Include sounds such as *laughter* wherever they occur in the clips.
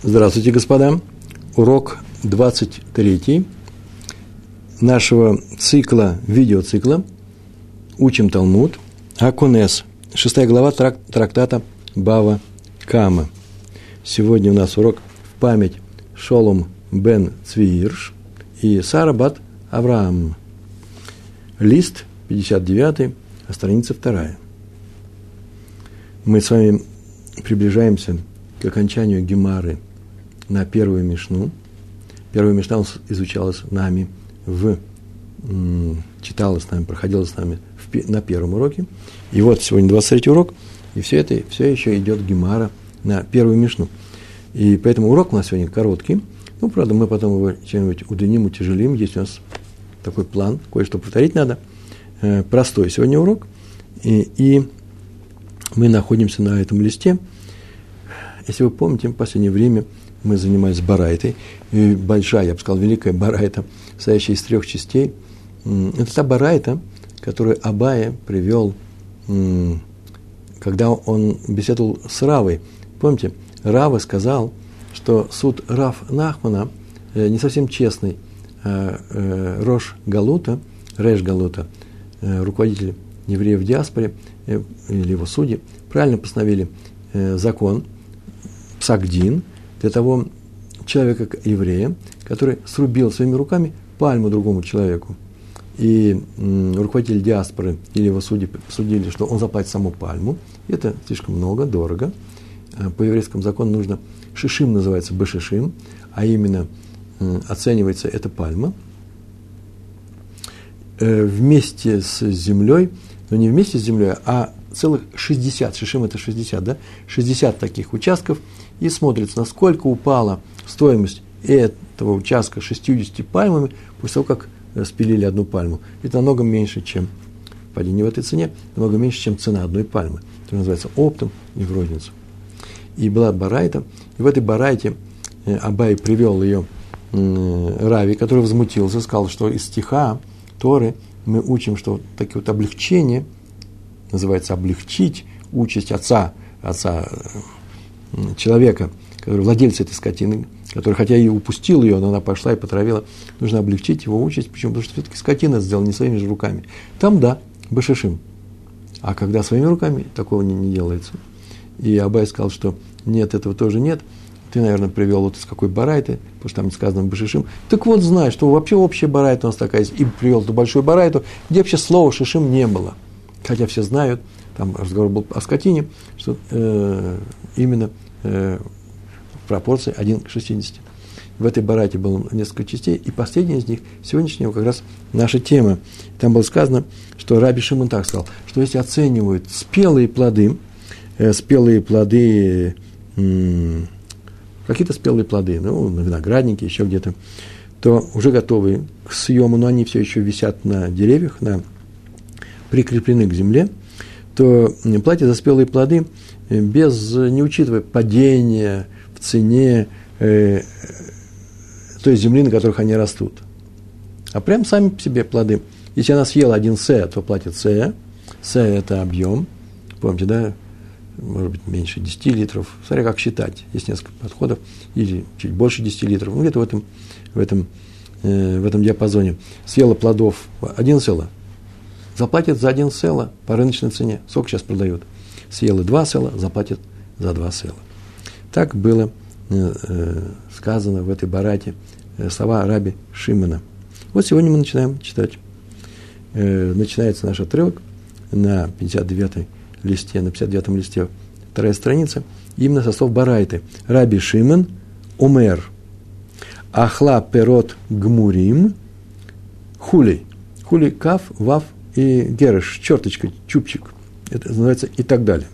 Здравствуйте, господа. Урок 23 нашего цикла, видеоцикла «Учим Талмуд», Акунес, шестая глава трак, трактата Бава Кама. Сегодня у нас урок в память Шолом бен Цвиирш и Сара бат Авраам. Лист 59, а страница 2. Мы с вами приближаемся к окончанию Гемары – на первую Мишну. Первая Мишна изучалась нами в читалась с нами, проходила с нами в, на первом уроке. И вот сегодня 23 урок, и все это, все еще идет Гемара на первую Мишну. И поэтому урок у нас сегодня короткий. Ну, правда, мы потом его чем-нибудь удлиним, утяжелим. Есть у нас такой план, кое-что повторить надо. Э, простой сегодня урок. И, и мы находимся на этом листе. Если вы помните, в последнее время – мы занимались барайтой, и большая, я бы сказал, великая барайта, состоящая из трех частей. Это та барайта, которую Абая привел, когда он беседовал с Равой. Помните, Рава сказал, что суд Рав Нахмана э, не совсем честный. А, э, Рош Галута, Реш Галута, э, руководитель евреев в диаспоре, или его судьи, правильно постановили закон, Псагдин – для того человека, еврея, который срубил своими руками пальму другому человеку. И руководитель диаспоры или его судьи судили, что он заплатит саму пальму. Это слишком много, дорого. А по еврейскому закону нужно шишим называется бешишим, а именно оценивается эта пальма э, вместе с землей, но не вместе с землей, а целых 60, шишим это 60, да, 60 таких участков – и смотрится, насколько упала стоимость этого участка 60 пальмами после того, как э, спилили одну пальму. Это намного меньше, чем падение в этой цене, намного меньше, чем цена одной пальмы. Это называется оптом и в розницу. И была барайта, и в этой барайте э, Абай привел ее Рави, который возмутился, сказал, что из стиха Торы мы учим, что такие вот облегчения, называется облегчить участь отца, отца э, человека, который владельца этой скотины, который, хотя и упустил ее, но она пошла и потравила, нужно облегчить его участь. Почему? Потому что все-таки скотина сделала не своими же руками. Там да, башишим. А когда своими руками, такого не, не делается. И Абай сказал, что нет, этого тоже нет. Ты, наверное, привел вот из какой барайты, потому что там сказано башишим. Так вот, знай, что вообще общая барайта у нас такая есть. И привел ту большую барайту, где вообще слова шишим не было. Хотя все знают, там разговор был о скотине, что э, именно э, в пропорции 1 к 60. В этой барате было несколько частей, и последняя из них, сегодняшняя как раз наша тема. Там было сказано, что Раби Шимон так сказал, что если оценивают спелые плоды, э, спелые плоды, э, какие-то спелые плоды, ну, на винограднике, еще где-то, то уже готовые к съему, но они все еще висят на деревьях, на, прикреплены к земле, то платят за спелые плоды без, не учитывая падения в цене э, той земли, на которых они растут. А прям сами по себе плоды. Если она съела один С, то платит С. С – это объем. Помните, да? Может быть, меньше 10 литров. Смотря как считать. Есть несколько подходов. Или чуть больше 10 литров. Ну, где-то в этом, в этом, э, в этом диапазоне. Съела плодов один села. Заплатит за один села по рыночной цене. Сколько сейчас продают? съела два села, заплатит за два села. Так было э, э, сказано в этой барате э, слова раби Шимона. Вот сегодня мы начинаем читать. Начинается наш отрывок на 59 листе, на 59 листе, вторая страница, именно со слов Барайты. Раби Шимон, Умер, Ахла Перот Гмурим, Хули. Хули Кав, Вав и Герыш, черточка, чупчик – это называется и так далее.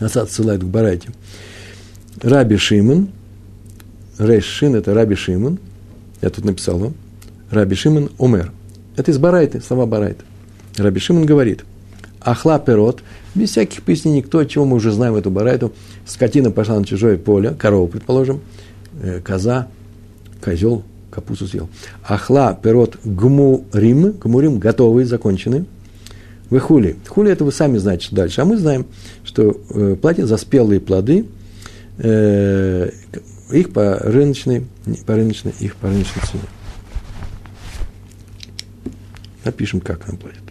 Нас отсылают к Барайте. Раби Шимон, Рейш Шин – это Раби Шимон, я тут написал вам, Раби Шимон Умер. Это из Барайты, слова Барайты. Раби Шимон говорит, Ахла Перот, без всяких пояснений, кто, чего мы уже знаем эту Барайту, скотина пошла на чужое поле, корова, предположим, э, коза, козел, капусту съел. Ахла Перот Гмурим, Гмурим готовый, законченный – вы хули. Хули это вы сами знаете, что дальше. А мы знаем, что э, платят за спелые плоды э, их по рыночной, по рыночной, их по рыночной цене. Напишем, как нам платят.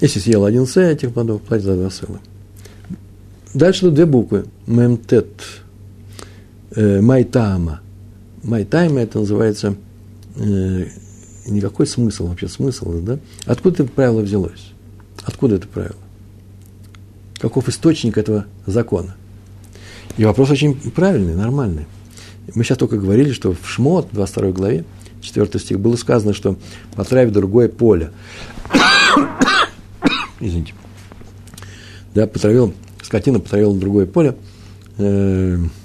Если съел один С этих плодов, платит за два сыла. Дальше тут две буквы. Мемтет. Э, майтама. Майтайма это называется э, никакой смысл, вообще смысл, да? Откуда это правило взялось? Откуда это правило? Каков источник этого закона? И вопрос очень правильный, нормальный. Мы сейчас только говорили, что в Шмот, 22 главе, 4 стих, было сказано, что потравить другое поле. *coughs* Извините. Да, потравил, скотина потравила другое поле. Э, без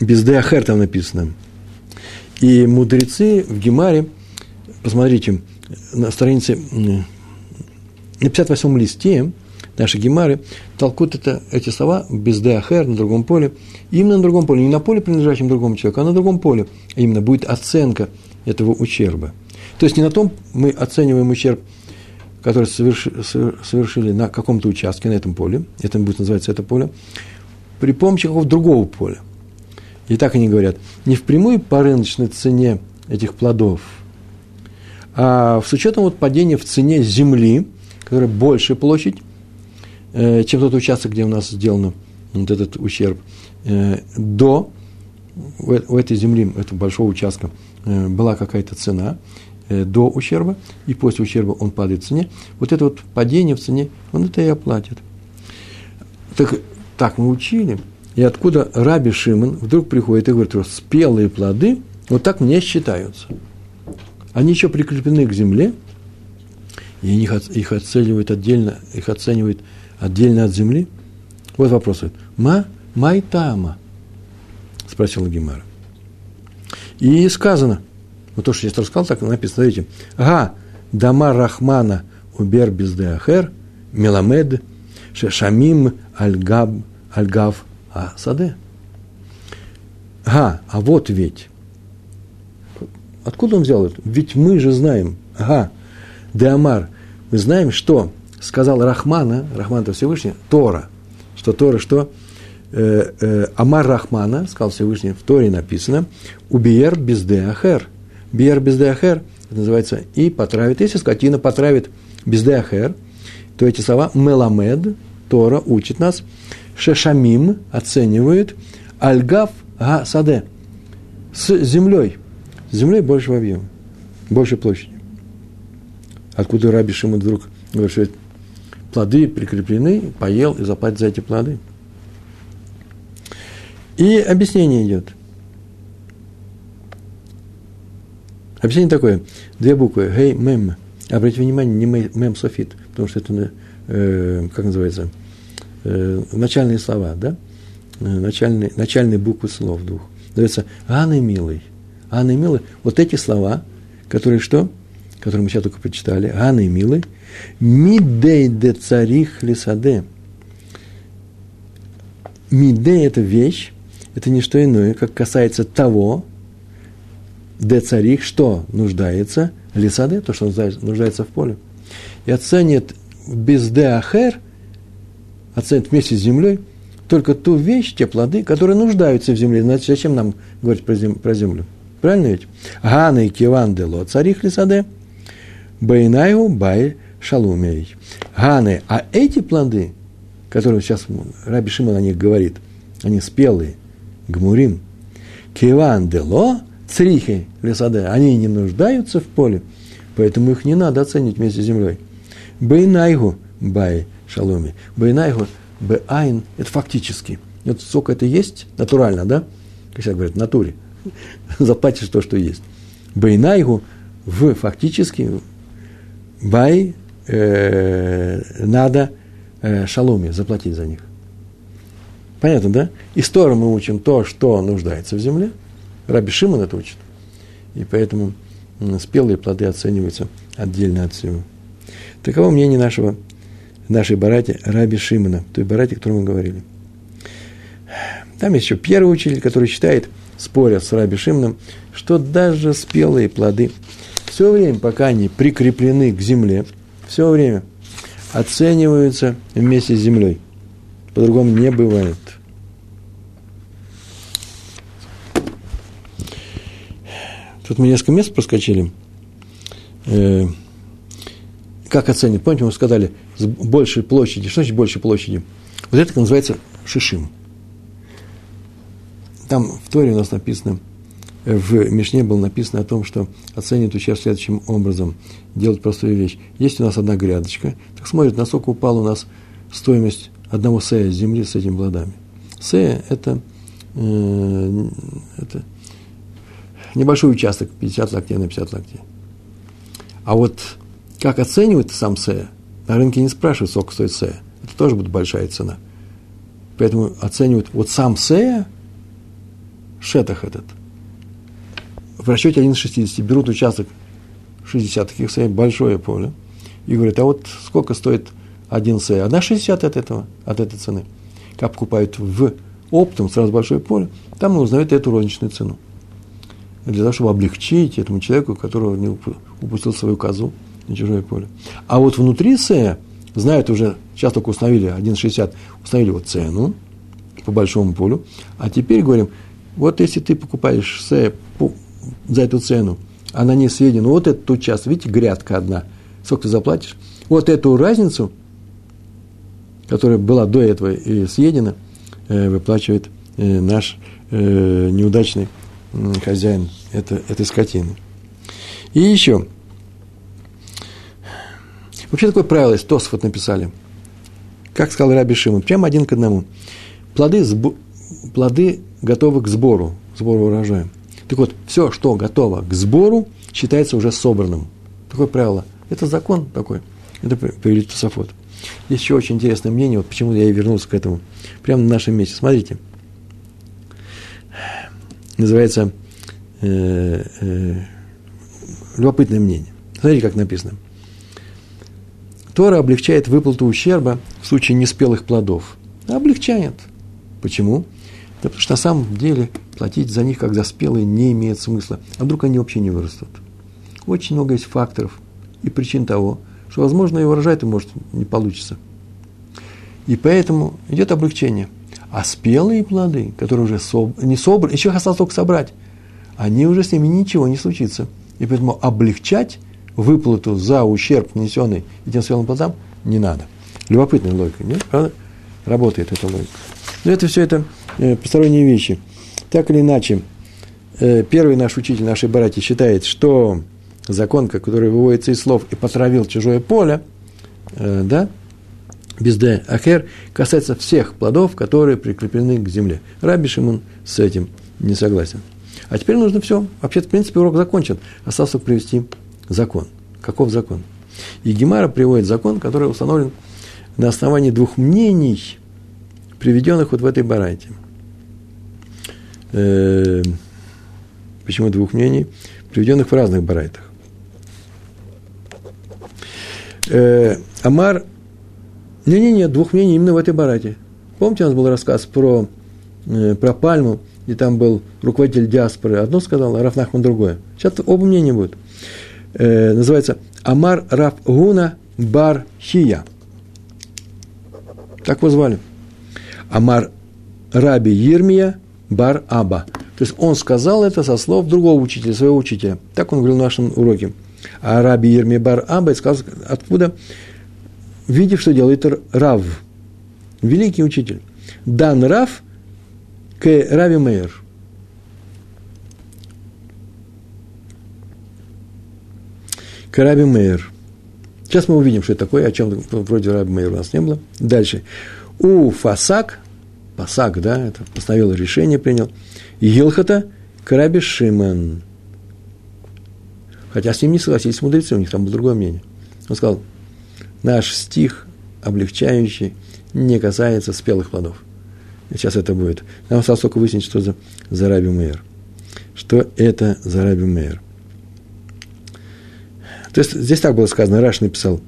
Деахер там написано. И мудрецы в Гемаре, посмотрите, на странице, на 58 листе нашей Гемары толкут это, эти слова без Деахер на другом поле. именно на другом поле, не на поле, принадлежащем другому человеку, а на другом поле. А именно будет оценка этого ущерба. То есть не на том мы оцениваем ущерб, который совершили на каком-то участке, на этом поле, это будет называться это поле, при помощи какого-то другого поля. И так они говорят, не впрямую по рыночной цене этих плодов, а с учетом вот падения в цене земли, которая больше площадь, э, чем тот участок, где у нас сделан вот этот ущерб, э, до у этой земли, этого большого участка, э, была какая-то цена до ущерба, и после ущерба он падает в цене. Вот это вот падение в цене, он это и оплатит. Так, так мы учили – и откуда Раби Шимон вдруг приходит и говорит, что спелые плоды вот так не считаются. Они еще прикреплены к земле, и их, их оценивают отдельно, их оценивают отдельно от земли. Вот вопрос. Ма майтама, спросил Гимара. И сказано, вот то, что я рассказал, так написано, смотрите, га, дама рахмана убер бездеахер, меламед, шамим альгаб, альгав а саде. Ага, а вот ведь. Откуда он взял это? Ведь мы же знаем, ага, Деамар, мы знаем, что сказал Рахмана, Рахман это Всевышний, Тора, что Тора, что э, э, Амар Рахмана, сказал Всевышний, в Торе написано, убиер без деахер. Биер без деахер, это называется, и потравит. Если скотина потравит без деахер, то эти слова меламед, Тора учит нас, Шешамим оценивает Альгав Га Саде с землей. С землей больше в объеме, больше площади. Откуда Раби Шимон вдруг говорит, что плоды прикреплены, поел и заплатит за эти плоды. И объяснение идет. Объяснение такое. Две буквы. Гей, мем. Обратите внимание, не мем софит, потому что это, э, как называется, э, начальные слова, да? Э, начальные, начальные буквы слов двух. Называется Анны милый. Анны милый. Вот эти слова, которые что? Которые мы сейчас только прочитали. Анны милый. Мидей де царих лисаде. Мидей – это вещь, это не что иное, как касается того, де царих, что нуждается, лисаде, то, что нуждается в поле. И оценит без де ахер оценит вместе с землей только ту вещь, те плоды, которые нуждаются в земле. Значит, зачем нам говорить про, зем, про землю? Правильно ведь? Гана и киван дело царих лисаде, байнаю бай шалумей. Ганы, а эти плоды, которые сейчас Раби Шимон о них говорит, они спелые, гмурим, киван дело црихи лисаде, они не нуждаются в поле, поэтому их не надо оценить вместе с землей. Байнайгу бай шаломе. Байнайгу бэайн – это фактически. Вот сколько это есть, натурально, да? Как сейчас говорят, в натуре. *laughs* Заплатишь то, что есть. Байнайгу в фактически бай э, надо э, шаломе заплатить за них. Понятно, да? Из Тора мы учим то, что нуждается в земле. Раби Шимон это учит. И поэтому спелые плоды оцениваются отдельно от всего. Таково мнение нашего нашей барате Раби Шимона, той барате, о которой мы говорили. Там есть еще первый учитель, который считает, споря с Раби Шимоном, что даже спелые плоды все время, пока они прикреплены к земле, все время, оцениваются вместе с землей. По-другому не бывает. Тут мы несколько мест проскочили. Э, как оценить? Помните, мы сказали, с большей площади. Что значит большей площади? Вот это называется шишим. Там в Торе у нас написано, в Мишне было написано о том, что оценивают участок следующим образом. Делают простую вещь. Есть у нас одна грядочка, так смотрит, насколько упала у нас стоимость одного сея земли с этими плодами. Сея – это, э, это небольшой участок, 50 локтей на 50 локтей. А вот как оценивают сам сея, на рынке не спрашивают, сколько стоит сея. Это тоже будет большая цена. Поэтому оценивают вот сам сея, шетах этот, в расчете 1 из 60, берут участок 60 таких сея, большое поле, и говорят, а вот сколько стоит один сея? Одна 60 от этого, от этой цены. Как покупают в оптом сразу большое поле, там узнают эту розничную цену для того, чтобы облегчить этому человеку, которого не упустил свою козу на чужое поле. А вот внутри Сея знают уже, сейчас только установили 1,60, установили вот цену по большому полю, а теперь говорим, вот если ты покупаешь Сея за эту цену, а на ней сведено вот этот участок, видите, грядка одна, сколько ты заплатишь, вот эту разницу, которая была до этого и съедена, э, выплачивает э, наш э, неудачный хозяин это, этой скотины. И еще. Вообще такое правило есть, Тосфот написали. Как сказал Раби Шимон, прямо один к одному. Плоды, сбо, плоды готовы к сбору, сбору урожая. Так вот, все, что готово к сбору, считается уже собранным. Такое правило. Это закон такой. Это привели Тософот. Есть еще очень интересное мнение, вот почему я и вернулся к этому. Прямо на нашем месте. Смотрите называется э, э, любопытное мнение. Смотрите, как написано. Тора облегчает выплату ущерба в случае неспелых плодов. Облегчает. Почему? Да потому что на самом деле платить за них, как за спелые, не имеет смысла. А вдруг они вообще не вырастут? Очень много есть факторов и причин того, что, возможно, и урожай-то может не получится. И поэтому идет облегчение. А спелые плоды, которые уже соб... не собраны, еще их осталось только собрать, они уже с ними ничего не случится. И поэтому облегчать выплату за ущерб, нанесенный этим спелым плодам, не надо. Любопытная логика, нет? Правда? Работает эта логика. Но это все это э, посторонние вещи. Так или иначе, э, первый наш учитель, нашей братья, считает, что закон, который выводится из слов и потравил чужое поле, э, да, без «д» ахер касается всех плодов, которые прикреплены к земле. Раби Шимон с этим не согласен. А теперь нужно все. Вообще, в принципе, урок закончен. Осталось только привести закон. Каков закон? И Гемара приводит закон, который установлен на основании двух мнений, приведенных вот в этой барайте. Э, почему двух мнений? Приведенных в разных барайтах. Э, Амар нет, двух мнений именно в этой барате. Помните, у нас был рассказ про, э, про пальму, и там был руководитель диаспоры. Одно сказал, а Раф Нахман другое. Сейчас оба мнения будут. Э, называется Амар Раф Гуна Бар Хия. Так его звали. Амар Раби Ермия Бар Аба. То есть он сказал это со слов другого учителя, своего учителя. Так он говорил в нашем уроке. А Раби Ермия Бар Аба сказал, откуда? видев, что делает Рав, великий учитель. Дан Рав к Рави Мейер. К Раби Мейер. Сейчас мы увидим, что это такое, о чем вроде Раби Мейер у нас не было. Дальше. У Фасак, Фасак, да, это постановил решение, принял, Елхата к Раби Шиман. Хотя с ним не согласились мудрецы, у них там было другое мнение. Он сказал, наш стих, облегчающий, не касается спелых плодов. Сейчас это будет. Нам осталось только выяснить, что за, за Раби Мейер. Что это за Раби Мейер. То есть здесь так было сказано, Раш написал,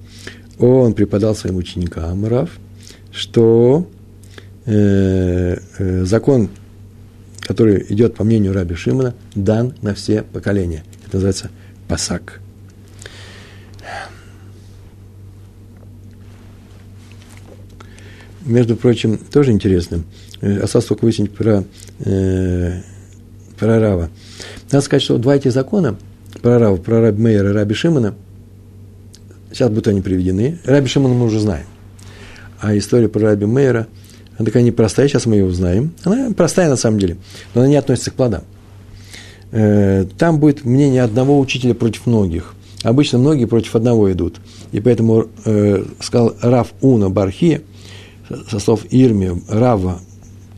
он преподал своим ученикам, Рав, что э, э, закон, который идет по мнению Раби Шимона, дан на все поколения. Это называется пасак. между прочим, тоже интересно. Э, осталось только выяснить про, э, про Рава. Надо сказать, что два этих закона, про Рава, про Раби Мейера и Раби Шимона, сейчас будут они приведены. Раби Шимона мы уже знаем. А история про Раби Мейера, она такая непростая, сейчас мы ее узнаем. Она простая на самом деле, но она не относится к плодам. Э, там будет мнение одного учителя против многих. Обычно многие против одного идут. И поэтому э, сказал Рав Уна Бархи, со слов Ирми, Рава,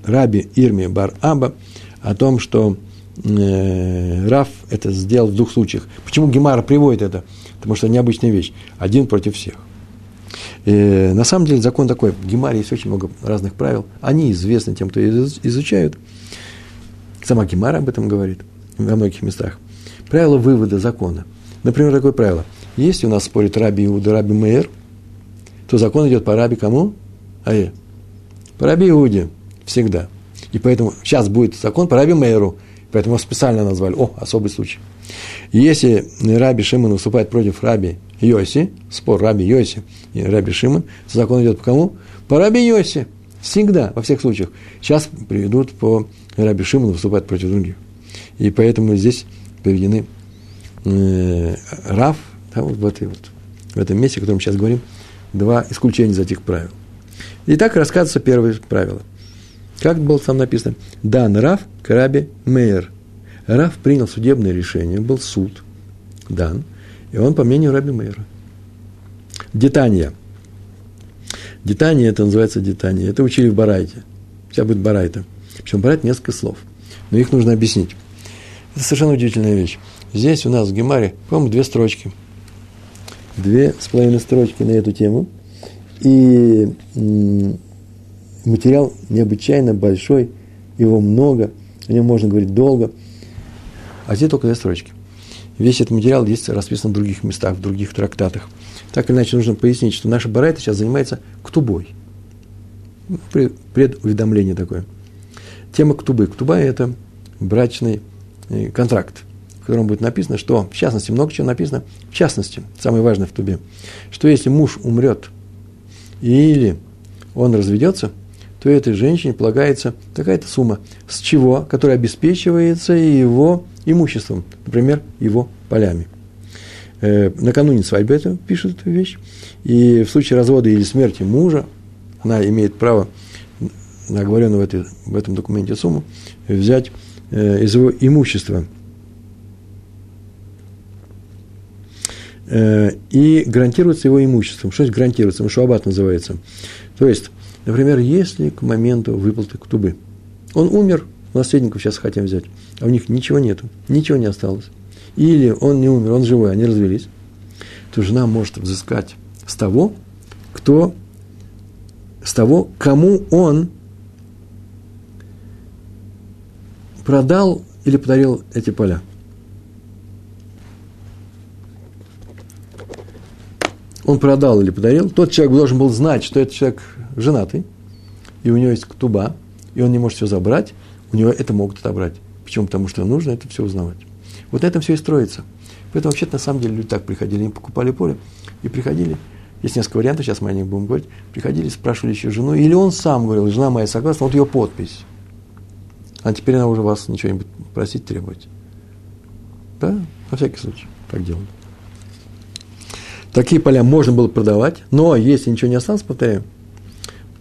Раби Ирми Бар Аба, о том, что э, Рав это сделал в двух случаях. Почему Гемара приводит это? Потому что необычная вещь. Один против всех. И, э, на самом деле закон такой. В Гемаре есть очень много разных правил. Они известны тем, кто изучают. Сама Гемара об этом говорит во многих местах. Правило вывода закона. Например, такое правило. Если у нас спорит Раби Иуда, Раби Мейер, то закон идет по Раби кому? Ае. По Раби Иуде. Всегда. И поэтому сейчас будет закон по Раби Мейеру. Поэтому специально назвали. О, особый случай. Если Раби Шимон выступает против Раби Йоси, спор Раби Йоси и Раби Шимон, закон идет по кому? По Раби Йоси. Всегда, во всех случаях. Сейчас приведут по Раби Шимону выступать против других. И поэтому здесь приведены э, Рав, да, вот в, вот, в этом месте, о котором сейчас говорим, два исключения из этих правил. Итак, рассказывается первое правило. Как было там написано? Дан Рав Краби Мейер. Рав принял судебное решение, был суд, дан, и он по мнению Раби Мейера. Детания. Детание, это называется детание. Это учили в Барайте. Сейчас будет Барайта. Причем Барайт несколько слов. Но их нужно объяснить. Это совершенно удивительная вещь. Здесь у нас в Гемаре, по-моему, две строчки. Две с половиной строчки на эту тему. И материал необычайно большой, его много, о нем можно говорить долго. А здесь только две строчки. Весь этот материал есть расписан в других местах, в других трактатах. Так или иначе, нужно пояснить, что наша барайта сейчас занимается ктубой. Предуведомление такое. Тема ктубы. Ктуба – это брачный контракт, в котором будет написано, что, в частности, много чего написано, в частности, самое важное в тубе, что если муж умрет или он разведется, то этой женщине полагается такая-то сумма, с чего, которая обеспечивается его имуществом, например, его полями. Э, накануне свадьбы это пишет эту вещь, и в случае развода или смерти мужа она имеет право на оговоренную в, этой, в этом документе сумму взять Э, из его имущества. Э, и гарантируется его имуществом. Что значит гарантируется? Шуабат называется. То есть, например, если к моменту выплаты ктубы он умер, наследников сейчас хотим взять, а у них ничего нету, ничего не осталось. Или он не умер, он живой, они развелись, то жена может взыскать с того, кто, с того, кому он продал или подарил эти поля. Он продал или подарил, тот человек должен был знать, что этот человек женатый, и у него есть ктуба, и он не может все забрать, у него это могут отобрать. Почему? Потому что нужно это все узнавать. Вот на этом все и строится. Поэтому вообще-то на самом деле люди так приходили, им покупали поле, и приходили, есть несколько вариантов, сейчас мы о них будем говорить, приходили, спрашивали еще жену, или он сам говорил, жена моя согласна, вот ее подпись. А теперь она уже вас ничего не просить, требовать. Да, на всякий случай так делают. Такие поля можно было продавать, но если ничего не осталось, повторяю,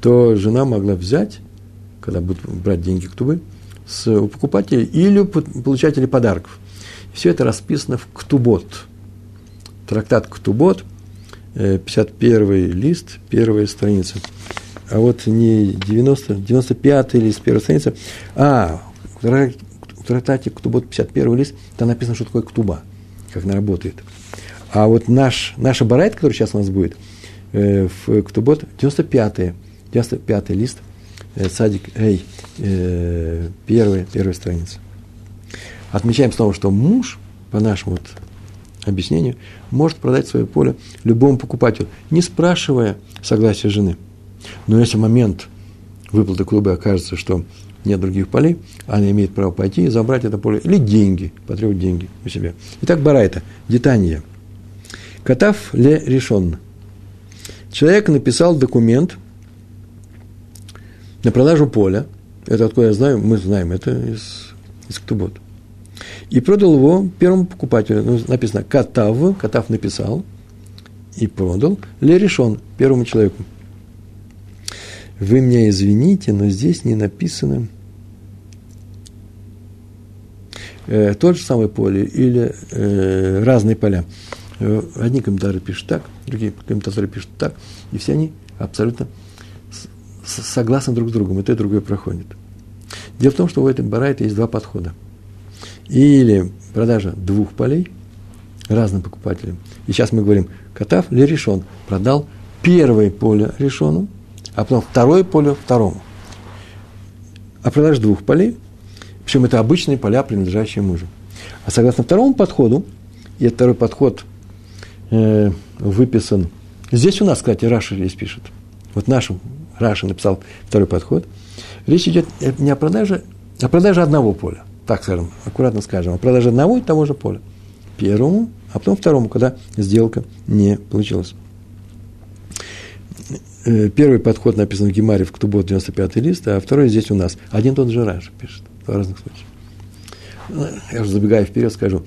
то жена могла взять, когда будут брать деньги ктубы, с, у покупателей или у получателей подарков. Все это расписано в ктубот. Трактат ктубот, 51 э, лист, первая страница а вот не 90, 95 или с первой страницы, а в трактате Ктубот 51 лист, там написано, что такое Ктуба, как она работает. А вот наш, наша барайт, который сейчас у нас будет, э, в Ктубот 95 95 лист, э, садик, эй, э, первая, первая страница. Отмечаем снова, что муж, по нашему вот объяснению, может продать свое поле любому покупателю, не спрашивая согласия жены – но если в момент выплаты клуба окажется, что нет других полей, она имеет право пойти и забрать это поле, или деньги, потребовать деньги у себя. Итак, Барайта, детание. Катав ле решен. Человек написал документ на продажу поля. Это откуда я знаю, мы знаем, это из, из Ктубот. И продал его первому покупателю. Ну, написано Катав, Катав написал и продал. Ле решен первому человеку. Вы меня извините, но здесь не написано э, тот же самый поле или э, разные поля. Э, одни комментаторы пишут так, другие комментаторы пишут так, и все они абсолютно согласны друг с другом, и то и другое проходит. Дело в том, что у этой барайта есть два подхода. Или продажа двух полей разным покупателям. И сейчас мы говорим, Катав или решен продал первое поле решену, а потом второе поле второму. А продажа двух полей, причем это обычные поля, принадлежащие мужу. А согласно второму подходу, и этот второй подход э, выписан, здесь у нас, кстати, Раша здесь пишет, вот нашим Раша написал второй подход, речь идет не о продаже, а о продаже одного поля, так скажем, аккуратно скажем, о продаже одного и того же поля. Первому, а потом второму, когда сделка не получилась. Э, первый подход написан в Гемаре в Ктубот 95 лист, а второй здесь у нас. Один тот же Раша пишет в разных случаях. Ну, я уже забегая вперед скажу, э,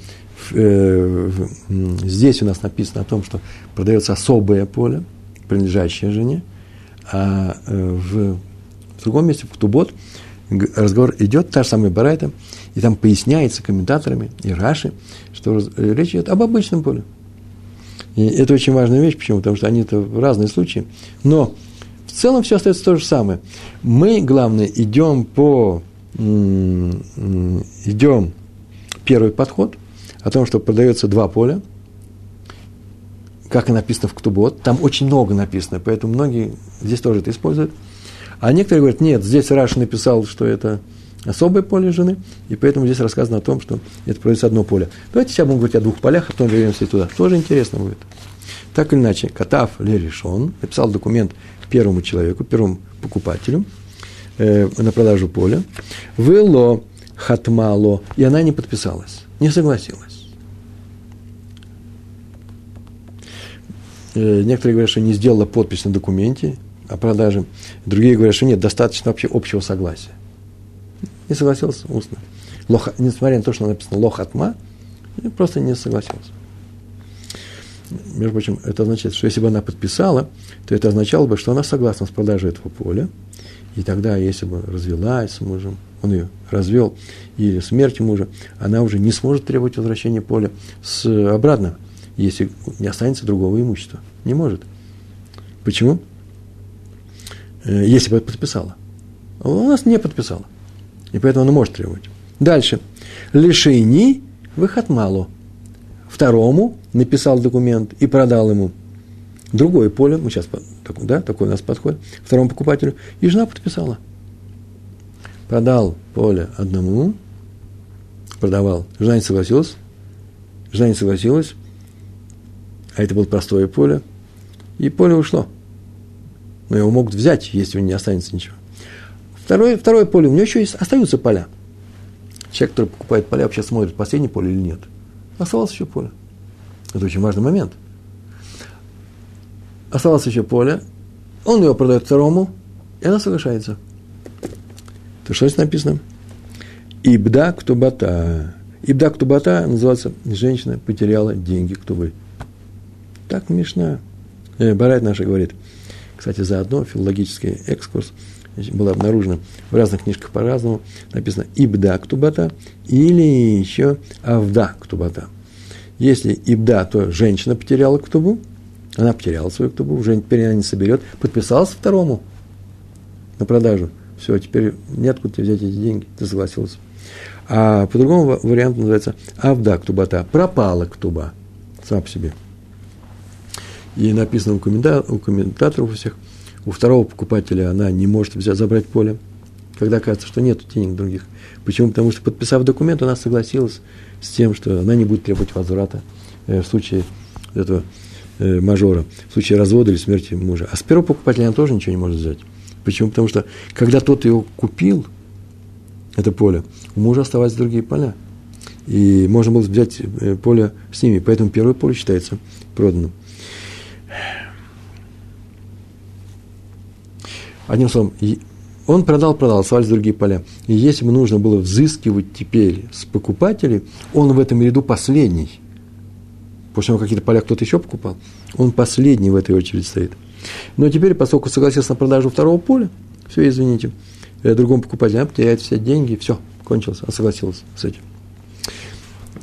здесь у нас написано о том, что продается особое поле, принадлежащее жене, а э, в, другом месте, в Ктубот, разговор идет, та же самая Барайта, и там поясняется комментаторами и Раши, что речь идет об обычном поле. И это очень важная вещь, почему? Потому что они это разные случаи. Но в целом все остается то же самое. Мы, главное, идем по идем первый подход о том, что продается два поля, как и написано в Ктубот, там очень много написано, поэтому многие здесь тоже это используют. А некоторые говорят, нет, здесь Раш написал, что это особое поле жены, и поэтому здесь рассказано о том, что это продается одно поле. Давайте сейчас будем говорить о двух полях, а потом вернемся туда. Тоже интересно будет. Так или иначе, Катав Леришон написал документ первому человеку, первому покупателю э, на продажу поля. Вело хатмало, и она не подписалась, не согласилась. Э, некоторые говорят, что не сделала подпись на документе о продаже. Другие говорят, что нет, достаточно вообще общего согласия. Не согласился устно. Лох, несмотря на то, что написано лохатма, просто не согласился. Между прочим, это означает, что если бы она подписала, то это означало бы, что она согласна с продажей этого поля. И тогда, если бы развелась с мужем, он ее развел, или смертью мужа, она уже не сможет требовать возвращения поля с, обратно, если не останется другого имущества. Не может. Почему? Э, если бы подписала. А у нас не подписала. И поэтому она может требовать. Дальше. Лишейни выход мало. Второму написал документ и продал ему другое поле, мы сейчас, да, такой у нас подход, второму покупателю, и жена подписала. Продал поле одному, продавал, жена не согласилась, жена не согласилась, а это было простое поле, и поле ушло. Но его могут взять, если у него не останется ничего. Второе, второе поле, у него еще есть, остаются поля. Человек, который покупает поля, вообще смотрит, последнее поле или нет. Оставалось еще поле. Это очень важный момент. Оставалось еще поле, он его продает второму, и она соглашается. То что здесь написано? Ибда ктубата. Ибда ктубата называется женщина потеряла деньги ктубы. Так Мишна, э, Барайт наша говорит. Кстати, заодно филологический экскурс был обнаружен в разных книжках по-разному. Написано «ибда ктубата» или еще «авда ктубата». Если ибда, то женщина потеряла ктубу, она потеряла свою ктубу, уже теперь она не соберет, подписалась второму на продажу. Все, теперь неоткуда тебе взять эти деньги, ты согласился. А по-другому вариант называется авда ктубата, пропала ктуба сама по себе. И написано у, коммента, у комментаторов у всех, у второго покупателя она не может взять, забрать поле, когда кажется, что нет денег других. Почему? Потому что, подписав документ, она согласилась с тем, что она не будет требовать возврата э, в случае этого э, мажора, в случае развода или смерти мужа. А с первого покупателя она тоже ничего не может взять. Почему? Потому что, когда тот его купил, это поле, у мужа оставались другие поля. И можно было взять э, поле с ними. Поэтому первое поле считается проданным. Одним словом, Он продал, продал, оставались другие поля. И если бы нужно было взыскивать теперь с покупателей, он в этом ряду последний. Потому что какие-то поля кто-то еще покупал. Он последний в этой очереди стоит. Но теперь, поскольку согласился на продажу второго поля, все, извините, э, другому покупателю, потеряет все деньги, все, кончилось, он согласился с этим.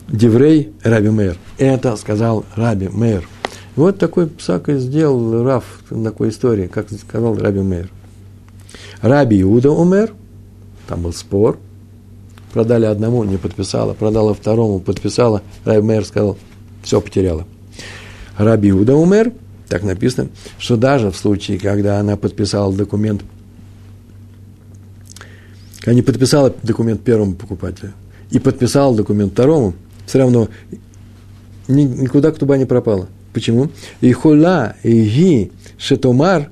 Деврей Раби Мейер. Это сказал Раби Мейер. Вот такой псак и сделал Раф такой истории, как сказал Раби Мейер. Раби Иуда умер, там был спор, продали одному, не подписала, продала второму, подписала, Раби Мейер сказал, все потеряла. Раби Иуда умер, так написано, что даже в случае, когда она подписала документ, когда не подписала документ первому покупателю и подписала документ второму, все равно никуда ктуба не пропала. Почему? И хула, и ги, шетомар,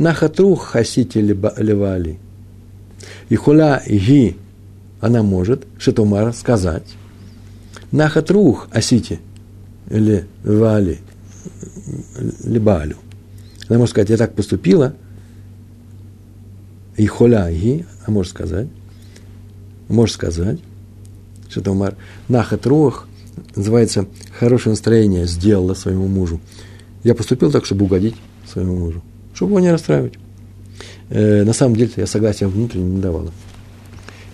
нахатрух хасити левали. И хула, и ги, она может, шетомар, сказать, нахатрух асити левали, либалю. Она может сказать, я так поступила, и хуля, ги, она может сказать, может сказать, что Умар, нахат рух, называется хорошее настроение сделала своему мужу. Я поступил так, чтобы угодить своему мужу, чтобы его не расстраивать. Э, на самом деле я согласия внутренне не давала.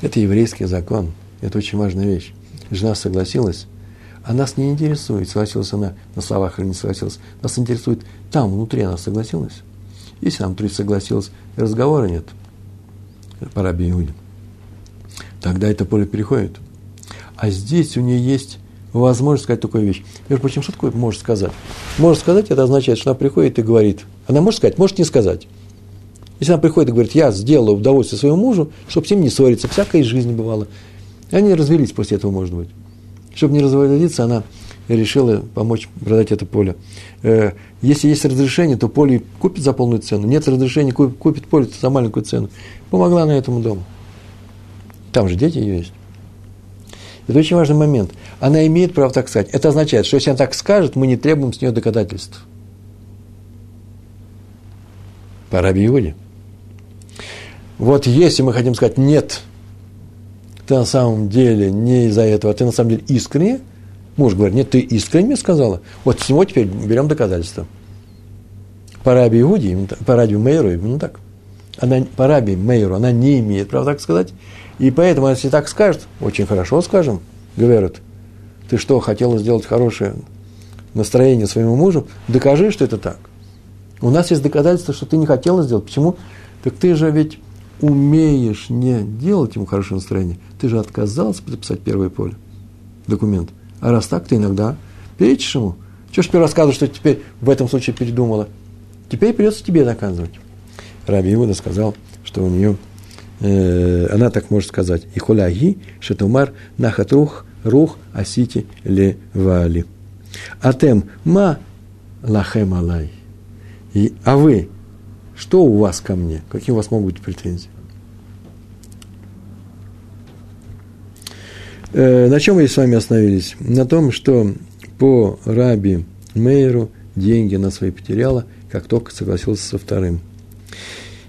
Это еврейский закон, это очень важная вещь. Жена согласилась, а нас не интересует, согласилась она на словах или не согласилась. Нас интересует там, внутри она согласилась. Если нам внутри согласилась, разговора нет. Пора Иуде. Тогда это поле переходит. А здесь у нее есть возможность сказать такую вещь. Между прочим, что такое может сказать? Может сказать, это означает, что она приходит и говорит. Она может сказать, может не сказать. Если она приходит и говорит, я сделала удовольствие своему мужу, чтобы с ним не ссориться, всякая из жизни бывало. И они развелись после этого, может быть. Чтобы не разводиться, она решила помочь продать это поле. Э, если есть разрешение, то поле купит за полную цену. Нет разрешения, купит поле за маленькую цену. Помогла она этому дому. Там же дети есть. Это очень важный момент. Она имеет право так сказать. Это означает, что если она так скажет, мы не требуем с нее доказательств. По Раби Иуде. Вот если мы хотим сказать, нет, ты на самом деле не из-за этого, ты на самом деле искренне, муж говорит, нет, ты искренне сказала, вот с него теперь берем доказательства. По Раби Иуде, по Раби Мейру именно так. Она, по Раби Мейру она не имеет права так сказать, и поэтому, если так скажет, очень хорошо скажем, говорят, ты что, хотела сделать хорошее настроение своему мужу, докажи, что это так. У нас есть доказательства, что ты не хотела сделать. Почему? Так ты же ведь умеешь не делать ему хорошее настроение. Ты же отказался подписать первое поле, документ. А раз так, ты иногда перечишь ему. Чего ж ты рассказываешь, что теперь в этом случае передумала? Теперь придется тебе доказывать. Раби Иуда сказал, что у нее она так может сказать, и хуляги шатумар нахатрух рух асити ле вали. Атем ма лахем алай. И, а вы, что у вас ко мне? Какие у вас могут быть претензии? Э, на чем мы с вами остановились? На том, что по Раби Мейру деньги на свои потеряла, как только согласился со вторым.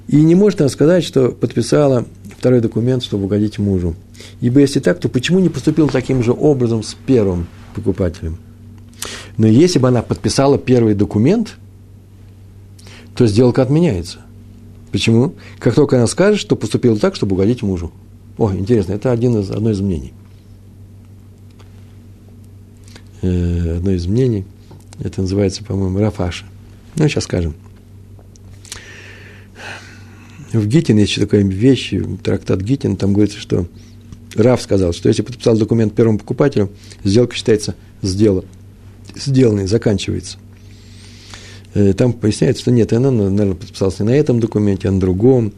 И не может она сказать, что подписала второй документ, чтобы угодить мужу. Ибо если так, то почему не поступил таким же образом с первым покупателем? Но если бы она подписала первый документ, то сделка отменяется. Почему? Как только она скажет, что поступила так, чтобы угодить мужу. О, интересно, это один из, одно из мнений. Э, одно из мнений. Это называется, по-моему, Рафаша. Ну, сейчас скажем – в Гитин есть такая вещь, трактат Гитин, там говорится, что Раф сказал, что если подписал документ первому покупателю, сделка считается сделан, сделанной, заканчивается. Э, там поясняется, что нет, она, наверное, подписалась не на этом документе, а на другом,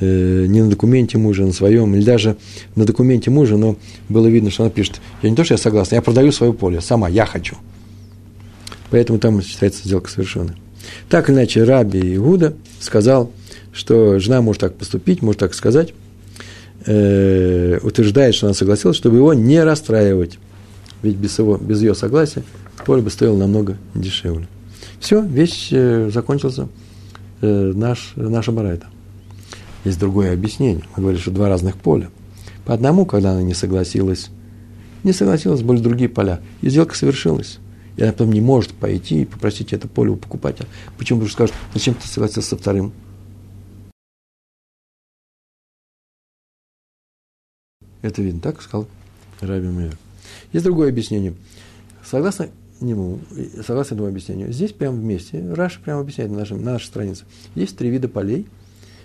э, не на документе мужа, а на своем, или даже на документе мужа, но было видно, что она пишет, я не то, что я согласна, я продаю свое поле, сама, я хочу. Поэтому там считается сделка совершенной. Так или иначе, Раби Иуда сказал, что жена может так поступить, может так сказать, э, утверждает, что она согласилась, чтобы его не расстраивать. Ведь без, его, без ее согласия поле бы стоило намного дешевле. Все, вещь э, закончился э, наш, наша барайта. Есть другое объяснение. Мы говорили, что два разных поля. По одному, когда она не согласилась, не согласилась, были другие поля. И сделка совершилась. И она потом не может пойти и попросить это поле у покупателя. Почему? Потому что скажут, зачем ты согласился со вторым? Это видно, так сказал Раби Мейер. Есть другое объяснение. Согласно нему, согласно этому объяснению, здесь прямо вместе, Раша прямо объясняет на, нашем, на нашей странице, есть три вида полей,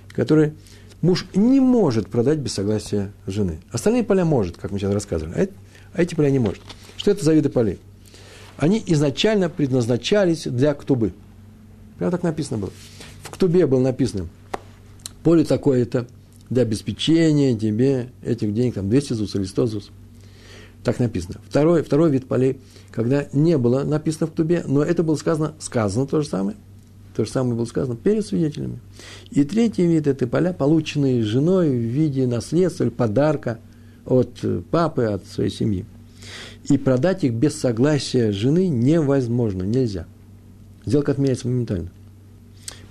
которые муж не может продать без согласия жены. Остальные поля может, как мы сейчас рассказывали, а, это, а эти поля не может. Что это за виды полей? Они изначально предназначались для ктубы. Прямо так написано было. В ктубе было написано, поле такое-то для обеспечения тебе этих денег, там 200 зус или 100 зус. Так написано. Второй, второй вид полей, когда не было написано в ктубе, но это было сказано, сказано то же самое, то же самое было сказано перед свидетелями. И третий вид – это поля, полученные женой в виде наследства или подарка от папы, от своей семьи. И продать их без согласия жены невозможно, нельзя. Сделка отменяется моментально.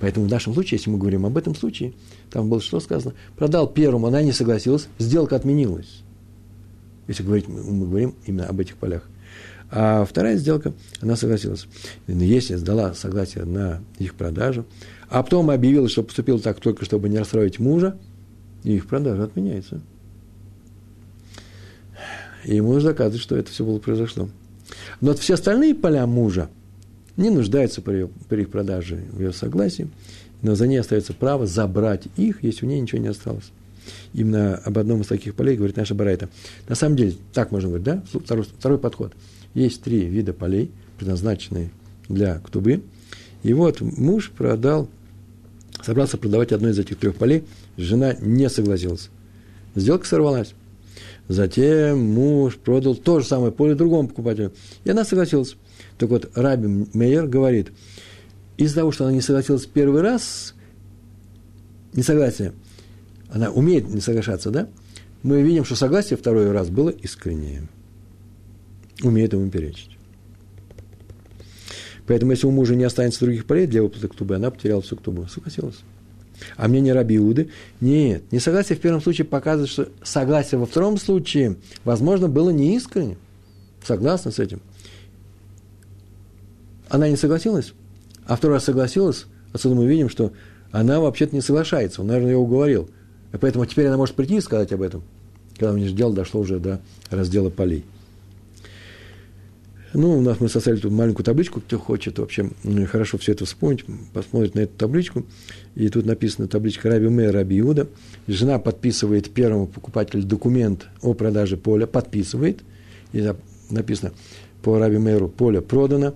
Поэтому в нашем случае, если мы говорим об этом случае, там было что сказано? Продал первому, она не согласилась, сделка отменилась. Если говорить, мы говорим именно об этих полях. А вторая сделка, она согласилась. Если сдала согласие на их продажу, а потом объявила, что поступила так только, чтобы не расстроить мужа, их продажа отменяется. И ему нужно доказывать, что это все было произошло. Но все остальные поля мужа не нуждаются при, при их продаже в ее согласии, но за ней остается право забрать их, если у нее ничего не осталось. Именно об одном из таких полей говорит наша Барайта. На самом деле, так можно говорить, да? Второй, второй подход. Есть три вида полей, предназначенные для ктубы. И вот муж продал, собрался продавать одно из этих трех полей, жена не согласилась. Сделка сорвалась. Затем муж продал то же самое поле другому покупателю. И она согласилась. Так вот, Раби Мейер говорит, из-за того, что она не согласилась первый раз, несогласие, она умеет не соглашаться, да? Мы видим, что согласие второй раз было искреннее. Умеет ему перечить. Поэтому, если у мужа не останется других полей для выплаты ктубы, она потеряла всю ктубу. Согласилась. А мнение Раби Иуды? Нет. Несогласие в первом случае показывает, что согласие во втором случае, возможно, было неискренне. Согласна с этим. Она не согласилась, а второй раз согласилась. Отсюда мы видим, что она вообще-то не соглашается. Он, наверное, ее уговорил. И поэтому теперь она может прийти и сказать об этом, когда у нее дело дошло уже до раздела полей. Ну, у нас мы составили тут маленькую табличку, кто хочет вообще хорошо все это вспомнить, посмотрит на эту табличку. И тут написано табличка Раби Мэ, Раби Иуда. Жена подписывает первому покупателю документ о продаже поля, подписывает. И написано по Раби Мэру поле продано,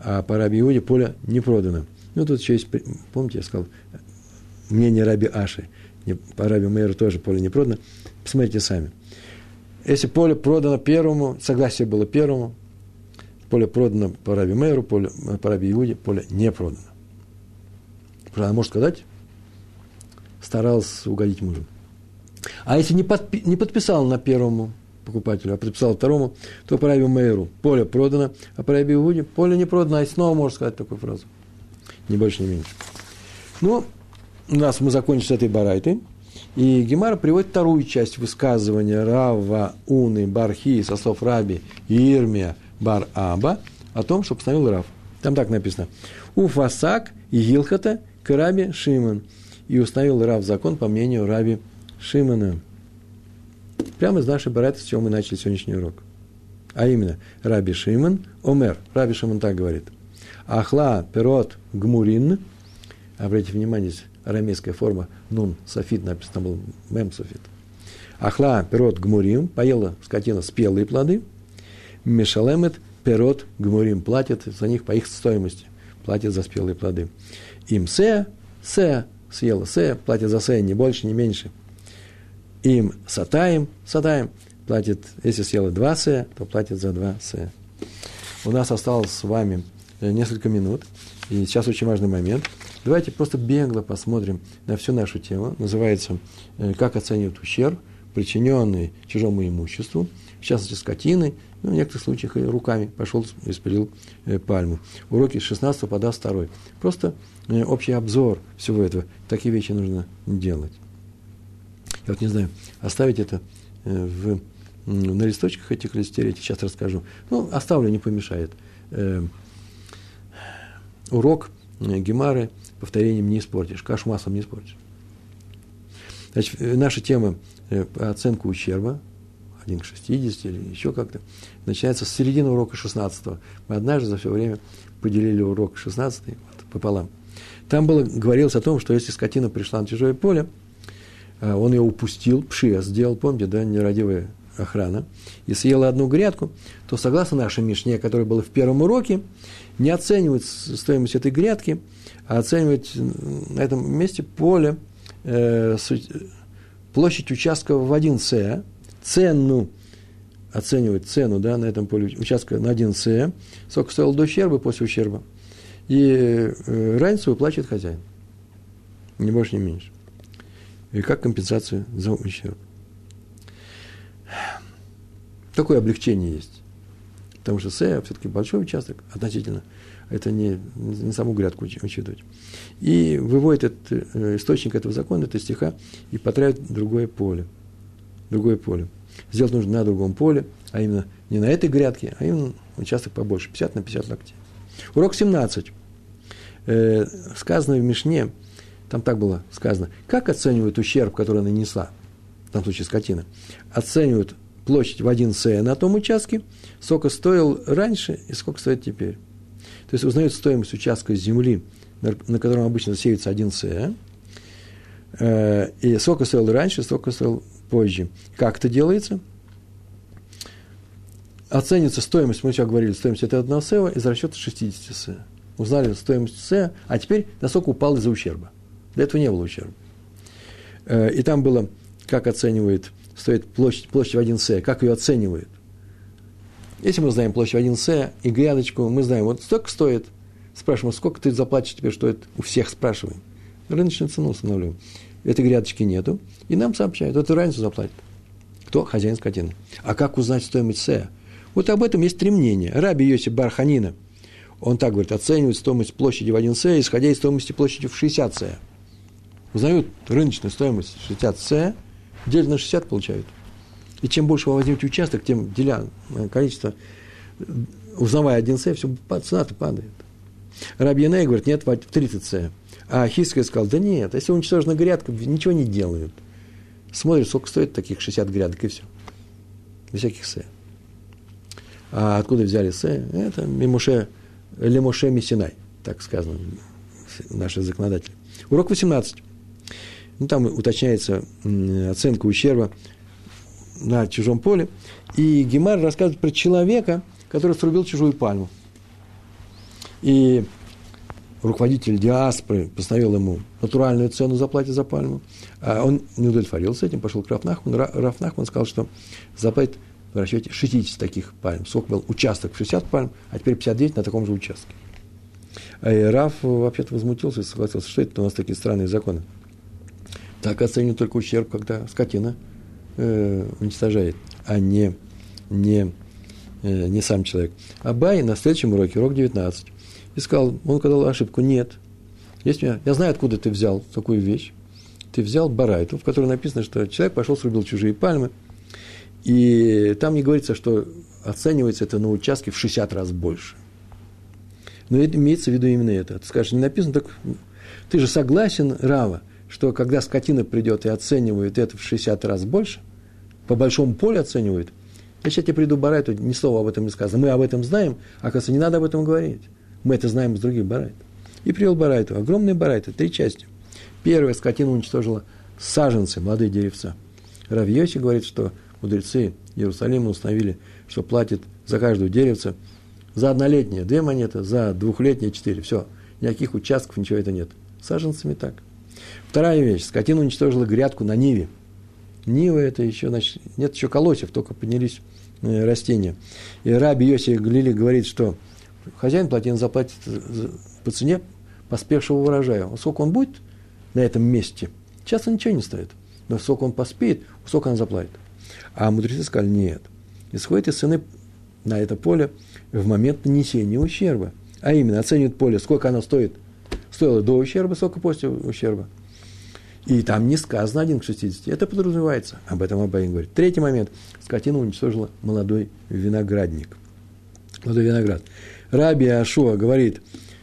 а по Раби Иуде поле не продано. Ну, тут еще есть, помните, я сказал, мнение Раби Аши. По Раби Мэру тоже поле не продано. Посмотрите сами. Если поле продано первому, согласие было первому, Поле продано по Раби Мейру, поле, по Раби Иуде, поле не продано. Она может сказать, старался угодить мужу. А если не, подпи, не подписал на первому покупателю, а подписал второму, то по Раби Мейру поле продано, а по Раби Иуде поле не продано, а снова может сказать такую фразу. Ни больше, ни меньше. Ну, у нас мы закончили с этой барайтой. И Гемара приводит вторую часть высказывания Рава Уны Бархи со слов Раби Ирмия – бар Аба о том, что постановил Рав. Там так написано. Уфасак и Гилхата к Раби Шимон. И установил Рав закон по мнению Раби Шимона. Прямо из нашей бараты, с чего мы начали сегодняшний урок. А именно, Раби Шимон, Омер, Раби Шимон так говорит. Ахла перот гмурин, обратите внимание, здесь арамейская форма нун софит, написано был мем софит. Ахла перот гмурим, поела скотина спелые плоды – Мешалемет перот гмурим платит за них по их стоимости, платит за спелые плоды. Им се, се, съела се, платит за се, не больше, не меньше. Им сатаем, сатаем, платит, если съела два се, то платит за два се. У нас осталось с вами э, несколько минут, и сейчас очень важный момент. Давайте просто бегло посмотрим на всю нашу тему. Называется э, «Как оценивать ущерб, причиненный чужому имуществу, в частности скотины ну, в некоторых случаях и руками пошел и спилил э, пальму. Уроки с 16 по 22. Просто общий обзор всего этого. Такие вещи нужно делать. Я вот не знаю, оставить это э, в, на листочках этих или стереть, сейчас расскажу. Ну, оставлю, не помешает. Э, урок Гемары повторением не испортишь, кашу маслом не испортишь. Значит, наша тема оценка ущерба, 1 к 60 или еще как-то, начинается с середины урока 16 -го. Мы однажды за все время поделили урок 16 вот, пополам. Там было, говорилось о том, что если скотина пришла на чужое поле, он ее упустил, пшия сделал, помните, да, нерадивая охрана, и съела одну грядку, то согласно нашей Мишне, которая была в первом уроке, не оценивает стоимость этой грядки, а оценивает на этом месте поле, э, площадь участка в один С, цену, оценивает цену да, на этом поле участка на один С, сколько стоил до ущерба после ущерба, и э, разницу выплачивает хозяин. Не больше, не меньше. И как компенсацию за ущерб. Такое облегчение есть. Потому что С все-таки большой участок относительно. Это не, не саму грядку учитывать. И выводит этот э, источник этого закона, это стиха, и потравит другое поле. Другое поле. Сделать нужно на другом поле, а именно не на этой грядке, а именно участок побольше, 50 на 50 локтей. Урок 17. Э, сказано в Мишне, там так было сказано, как оценивают ущерб, который нанесла, в том случае скотина, оценивают площадь в один С на том участке, сколько стоил раньше и сколько стоит теперь. То есть узнают стоимость участка земли, на котором обычно сеется один С, э, и сколько стоил раньше, сколько стоил позже. Как это делается? Оценится стоимость, мы сейчас говорили, стоимость это одного СЭВа из расчета 60 С. Узнали стоимость С, а теперь насколько упал из-за ущерба. До этого не было ущерба. Э, и там было, как оценивает, стоит площадь, площадь в 1 С, как ее оценивает. Если мы знаем площадь в 1 С и грядочку, мы знаем, вот столько стоит, спрашиваем, сколько ты заплатишь теперь, что это у всех спрашиваем. Рыночную цену устанавливаем. Этой грядочки нету, и нам сообщают, эту разницу заплатит. Кто? Хозяин скотины. А как узнать стоимость С? Вот об этом есть три мнения. Раби Йосиф Барханина, он так говорит, оценивает стоимость площади в 1 С, исходя из стоимости площади в 60 С узнают рыночную стоимость 60 С, делят на 60 получают. И чем больше вы возьмете участок, тем деля количество, узнавая 1 С, все, цена-то падает. Рабьяней говорит, нет, в 30 С. А Хиская сказал, да нет, если уничтожена грядка, ничего не делают. Смотрят, сколько стоит таких 60 грядок, и все. Без всяких С. А откуда взяли С? Это Мимуше, Лемуше Мисинай, так сказано наши законодатели. Урок 18. Ну, там уточняется оценка ущерба на чужом поле. И Гемар рассказывает про человека, который срубил чужую пальму. И руководитель диаспоры постановил ему натуральную цену заплатить за пальму. А он не удовлетворился этим, пошел к Рафнахману. Рафнахман сказал, что заплатит в расчете 60 таких пальм. Сколько был участок 60 пальм, а теперь 59 на таком же участке. И Раф вообще-то возмутился и согласился, что это у нас такие странные законы. Так оценивают только ущерб, когда скотина э, уничтожает, а не, не, э, не сам человек. А Бай на следующем уроке, урок 19, искал, он сказал ошибку, нет. Есть у меня, я знаю, откуда ты взял такую вещь. Ты взял барайту, в которой написано, что человек пошел, срубил чужие пальмы, и там не говорится, что оценивается это на участке в 60 раз больше. Но имеется в виду именно это. Ты скажешь, не написано, так ты же согласен, Рава, что когда скотина придет и оценивает это в 60 раз больше, по большому полю оценивает, я сейчас тебе приду барайту, ни слова об этом не сказано. Мы об этом знаем, а оказывается, не надо об этом говорить. Мы это знаем с других барайт. И привел барайту, огромные барайты, три части. Первая скотина уничтожила саженцы, молодые деревца. Равьёси говорит, что мудрецы Иерусалима установили, что платит за каждую деревце за однолетнее две монеты, за двухлетнее четыре. Все, никаких участков, ничего это нет. Саженцами так. Вторая вещь. Скотина уничтожила грядку на Ниве. Нива это еще, значит, нет еще колосьев, только поднялись э, растения. И Раби Йоси Глили говорит, что хозяин плотины заплатит по цене поспевшего урожая. Сколько он будет на этом месте, часто ничего не стоит. Но сколько он поспеет, сколько он заплатит. А мудрецы сказали, нет. Исходит из цены на это поле в момент нанесения ущерба. А именно, оценивают поле, сколько оно стоит – стоило до ущерба, сколько после ущерба. И там не сказано 1 к 60. Это подразумевается. Об этом Абай говорит. Третий момент. Скотина уничтожила молодой виноградник. Молодой виноград. Раби Ашуа говорит,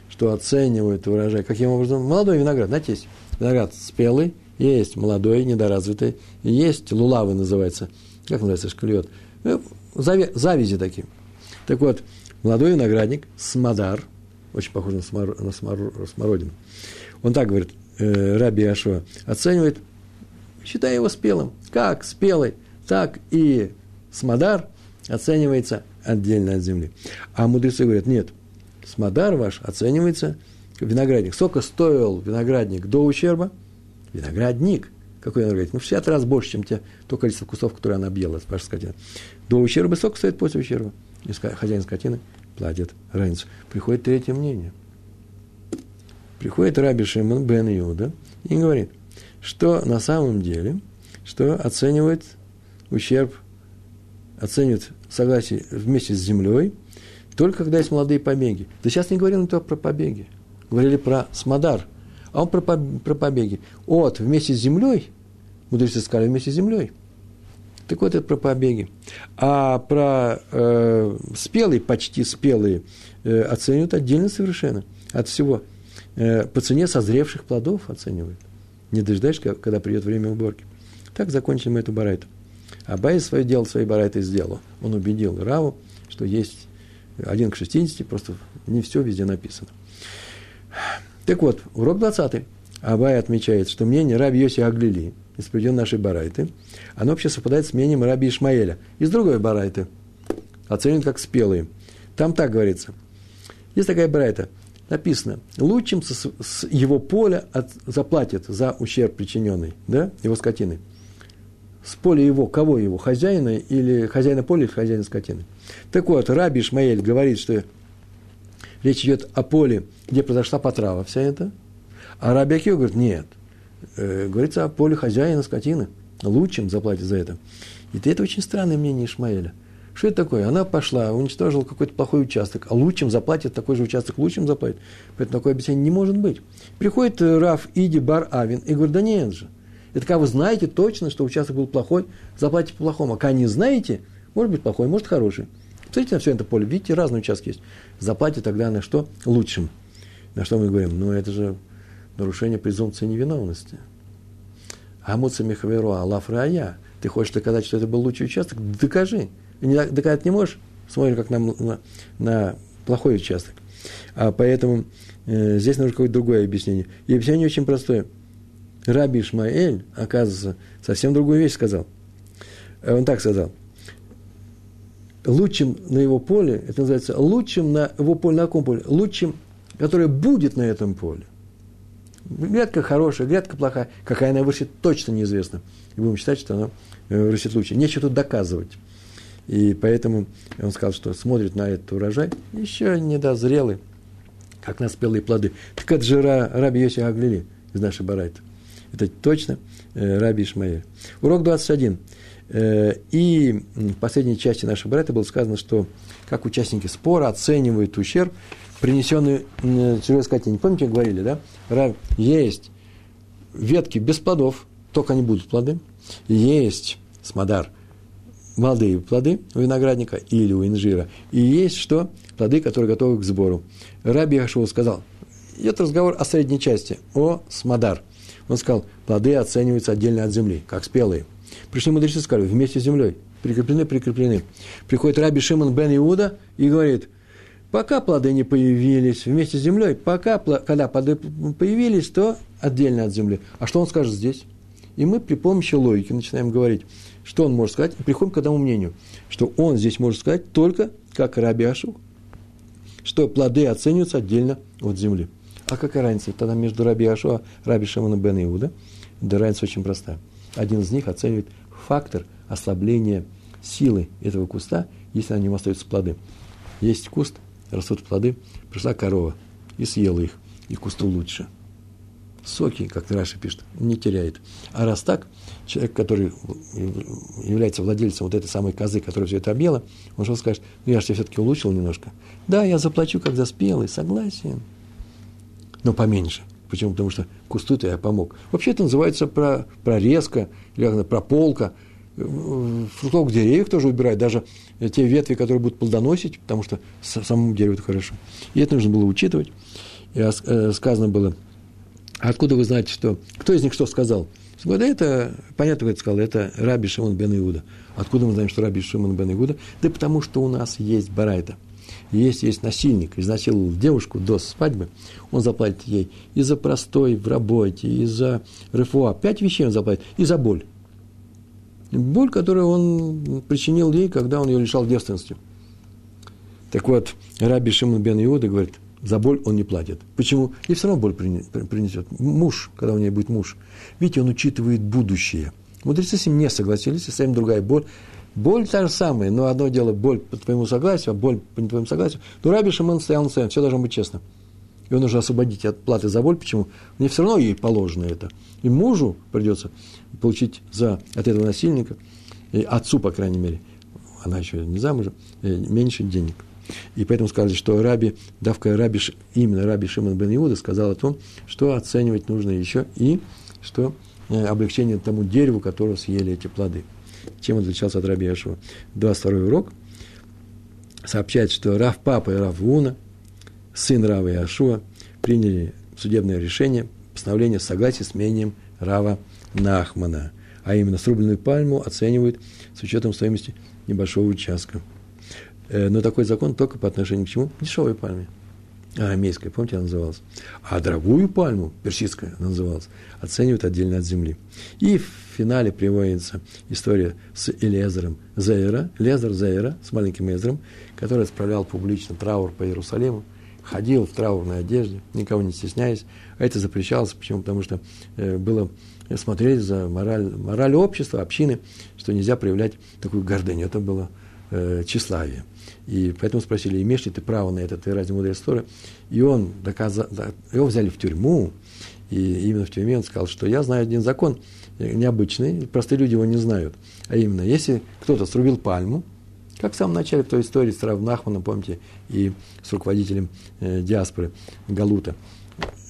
что оценивают урожай. Каким образом? Молодой виноград. Знаете, есть виноград спелый, есть молодой, недоразвитый, есть лулавы называется. Как называется шкальет? Ну, завязи такие. Так вот, молодой виноградник, смодар, очень похож на, смор, на смор, смородину. Он так говорит, э, Раби Ашуа, оценивает, считая его спелым. Как спелый, так и смодар оценивается отдельно от земли. А мудрецы говорят, нет, смодар ваш оценивается виноградник. Сколько стоил виноградник до ущерба? Виноградник. Какой виноградник? Ну, в 60 раз больше, чем те, то количество кустов, которые она объела, ваша скотина. До ущерба сколько стоит после ущерба? И хозяин скотины платит разницу. Приходит третье мнение. Приходит Раби Шимон бен Иуда и говорит, что на самом деле, что оценивает ущерб, оценивает согласие вместе с землей, только когда есть молодые побеги. Да сейчас не говорили только про побеги. Говорили про смодар. А он про, про побеги. От вместе с землей, мудрецы сказали вместе с землей – так вот, это про побеги. А про э, спелые, почти спелые, э, оценивают отдельно совершенно от всего. Э, по цене созревших плодов оценивают. Не дожидаешься, когда придет время уборки. Так закончили мы эту барайту. Абай свое дело, свои барайты сделал. Он убедил Раву, что есть один к 60, просто не все везде написано. Так вот, урок 20. Абай отмечает, что мнение Раби Йоси Аглили – из приведенной нашей барайты, оно вообще совпадает с мнением раби Ишмаэля. Из другой барайты, оценен как спелые. Там так говорится. Есть такая барайта. Написано, лучшим с, с его поля от, заплатит за ущерб причиненный, да, его скотины. С поля его, кого его, хозяина или хозяина поля или хозяина скотины. Так вот, Раби Ишмаэль говорит, что речь идет о поле, где произошла потрава вся эта, а Раби Акио говорит, нет – э, говорится о поле хозяина скотины. Лучшим заплатит за это. И это очень странное мнение Ишмаэля. Что это такое? Она пошла, уничтожила какой-то плохой участок, а лучшим заплатит, такой же участок лучшим заплатит. Поэтому такое объяснение не может быть. Приходит э, Раф Иди Бар Авин и говорит, да нет же. Это когда вы знаете точно, что участок был плохой, заплатите по плохому. А когда не знаете, может быть плохой, может хороший. Посмотрите на все это поле, видите, разные участки есть. Заплатите тогда на что? Лучшим. На что мы говорим? Ну, это же нарушение презумпции невиновности. Амуца Михаверу Аллаф Рая. Ты хочешь доказать, что это был лучший участок? Докажи. Не, доказать не можешь? Смотри, как на, на, на плохой участок. А поэтому э, здесь нужно какое-то другое объяснение. И объяснение очень простое. Раби Ишмаэль, оказывается, совсем другую вещь сказал. Он так сказал. Лучшим на его поле, это называется лучшим на его поле, на каком поле? Лучшим, которое будет на этом поле. Грядка хорошая, грядка плохая. Какая она вырастет, точно неизвестно. И будем считать, что она э, вырастет лучше. Нечего тут доказывать. И поэтому он сказал, что смотрит на этот урожай, еще недозрелый, как на спелые плоды. Так это же Раби Йоси Аглили из нашей Барайты. Это точно э, Раби Ишмаэль. Урок 21. Э, и в последней части нашей Барайты было сказано, что как участники спора оценивают ущерб, принесенный чужой скотине. Помните, говорили, да? Есть ветки без плодов, только они будут плоды. Есть смодар, молодые плоды у виноградника или у инжира. И есть что? Плоды, которые готовы к сбору. Раби Хашуа сказал, это разговор о средней части, о смодар. Он сказал, плоды оцениваются отдельно от земли, как спелые. Пришли мудрецы сказали, вместе с землей, прикреплены, прикреплены. Приходит Раби Шимон бен Иуда и говорит, Пока плоды не появились вместе с землей, пока, когда плоды появились, то отдельно от земли. А что он скажет здесь? И мы при помощи логики начинаем говорить, что он может сказать, и приходим к этому мнению, что он здесь может сказать только как Раби Ашу, что плоды оцениваются отдельно от земли. А какая разница тогда между Раби Ашу и Раби Шимоном бен Иуда? Да разница очень простая. Один из них оценивает фактор ослабления силы этого куста, если на нем остаются плоды. Есть куст, растут плоды, пришла корова и съела их, и кусту лучше. Соки, как Раша пишет, не теряет. А раз так, человек, который является владельцем вот этой самой козы, которая все это объела, он что скажет, ну я же тебе все-таки улучшил немножко. Да, я заплачу, за спелый, согласен. но поменьше. Почему? Потому что кусту-то я помог. Вообще это называется про, прорезка, или прополка. Фруктовых деревьев тоже убирают, даже те ветви, которые будут плодоносить, потому что самому дереву это хорошо. И это нужно было учитывать. И э, сказано было, откуда вы знаете, что... Кто из них что сказал? Говорит, да это, понятно, как сказал, это Раби Шимон бен Иуда. Откуда мы знаем, что Раби Шимон бен Иуда? Да потому что у нас есть барайта. Если есть насильник, изнасиловал девушку до свадьбы, он заплатит ей и за простой в работе, и за рефуа. Пять вещей он заплатит, и за боль. Боль, которую он причинил ей, когда он ее лишал девственности. Так вот, Раби Шимон бен Иуда говорит, за боль он не платит. Почему? И все равно боль принесет. Муж, когда у нее будет муж. Видите, он учитывает будущее. Мудрецы с ним не согласились, совсем другая боль. Боль та же самая, но одно дело боль по твоему согласию, а боль по не твоему согласию. Но Раби Шимон стоял на своем, все должно быть честно. И он нужно освободить от платы за боль. Почему? Мне все равно ей положено это. И мужу придется получить за, от этого насильника, и отцу, по крайней мере, она еще не замужем, меньше денег. И поэтому сказали, что Раби, давка Раби, именно Раби Шимон бен Иуда сказал о том, что оценивать нужно еще и что э, облегчение тому дереву, которого съели эти плоды. Чем отличался от Раби Яшева? 22 урок сообщает, что Рав Папа и Рав Уна, сын Рава Яшуа, приняли судебное решение, постановление согласия с мнением Рава Нахмана. А именно, срубленную пальму оценивают с учетом стоимости небольшого участка. Э, но такой закон только по отношению к чему? Дешевой пальме. А, армейская, помните, она называлась. А дорогую пальму, персидская она называлась, оценивают отдельно от земли. И в финале приводится история с Элезером Зейра, Лезер Зейра, с маленьким Эзером, который справлял публично траур по Иерусалиму, ходил в траурной одежде, никого не стесняясь. А это запрещалось, почему? Потому что э, было смотреть за мораль, мораль общества, общины, что нельзя проявлять такую гордыню. Это было э. И поэтому спросили, имеешь ли ты право на это, ты ради мудрец Торы? И он доказал, его взяли в тюрьму, и именно в тюрьме он сказал, что я знаю один закон необычный, простые люди его не знают. А именно, если кто-то срубил пальму, как в самом начале той истории с Рав Нахманом, помните, и с руководителем э, диаспоры Галута,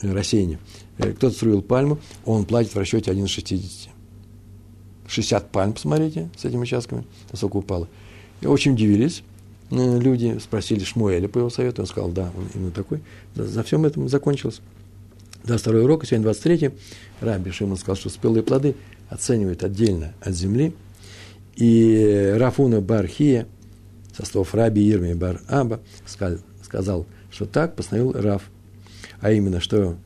э, Рассеяния, э, кто-то срубил пальму, он платит в расчете 1 из 60. 60 пальм, посмотрите, с этими участками, насколько упало. И очень удивились, Э, люди спросили Шмуэля по его совету, он сказал, да, он именно такой. За всем этим закончилось. 22 урок, сегодня 23 Раби Шимон сказал, что спелые плоды оценивают отдельно от земли. И Рафуна Бархия, со слов Раби Ирми Бар Аба, сказал, что так постановил Раф. А именно, что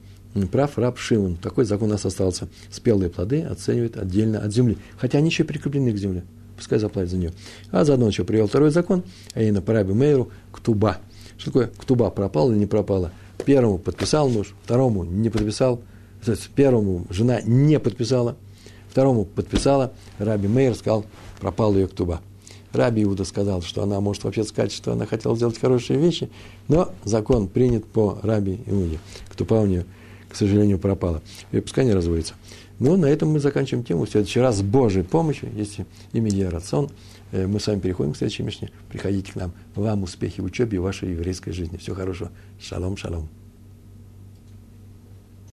прав раб Шимон. Такой закон у нас остался. Спелые плоды оценивают отдельно от земли. Хотя они еще прикреплены к земле пускай заплатит за нее. А заодно еще привел второй закон, а именно по Раби Мейру, ктуба. Что такое ктуба, пропала или не пропала? Первому подписал муж, второму не подписал, то есть первому жена не подписала, второму подписала, Раби Мейер сказал, пропала ее ктуба. Раби Иуда сказал, что она может вообще сказать, что она хотела сделать хорошие вещи, но закон принят по Раби Иуде. Ктуба у нее, к сожалению, пропала. И пускай не разводится. Ну, на этом мы заканчиваем тему. В следующий раз с Божьей помощью, если имя рацион, э, мы с вами переходим к следующей Мишне. Приходите к нам. Вам успехи в учебе и вашей еврейской жизни. Всего хорошего. Шалом, шалом.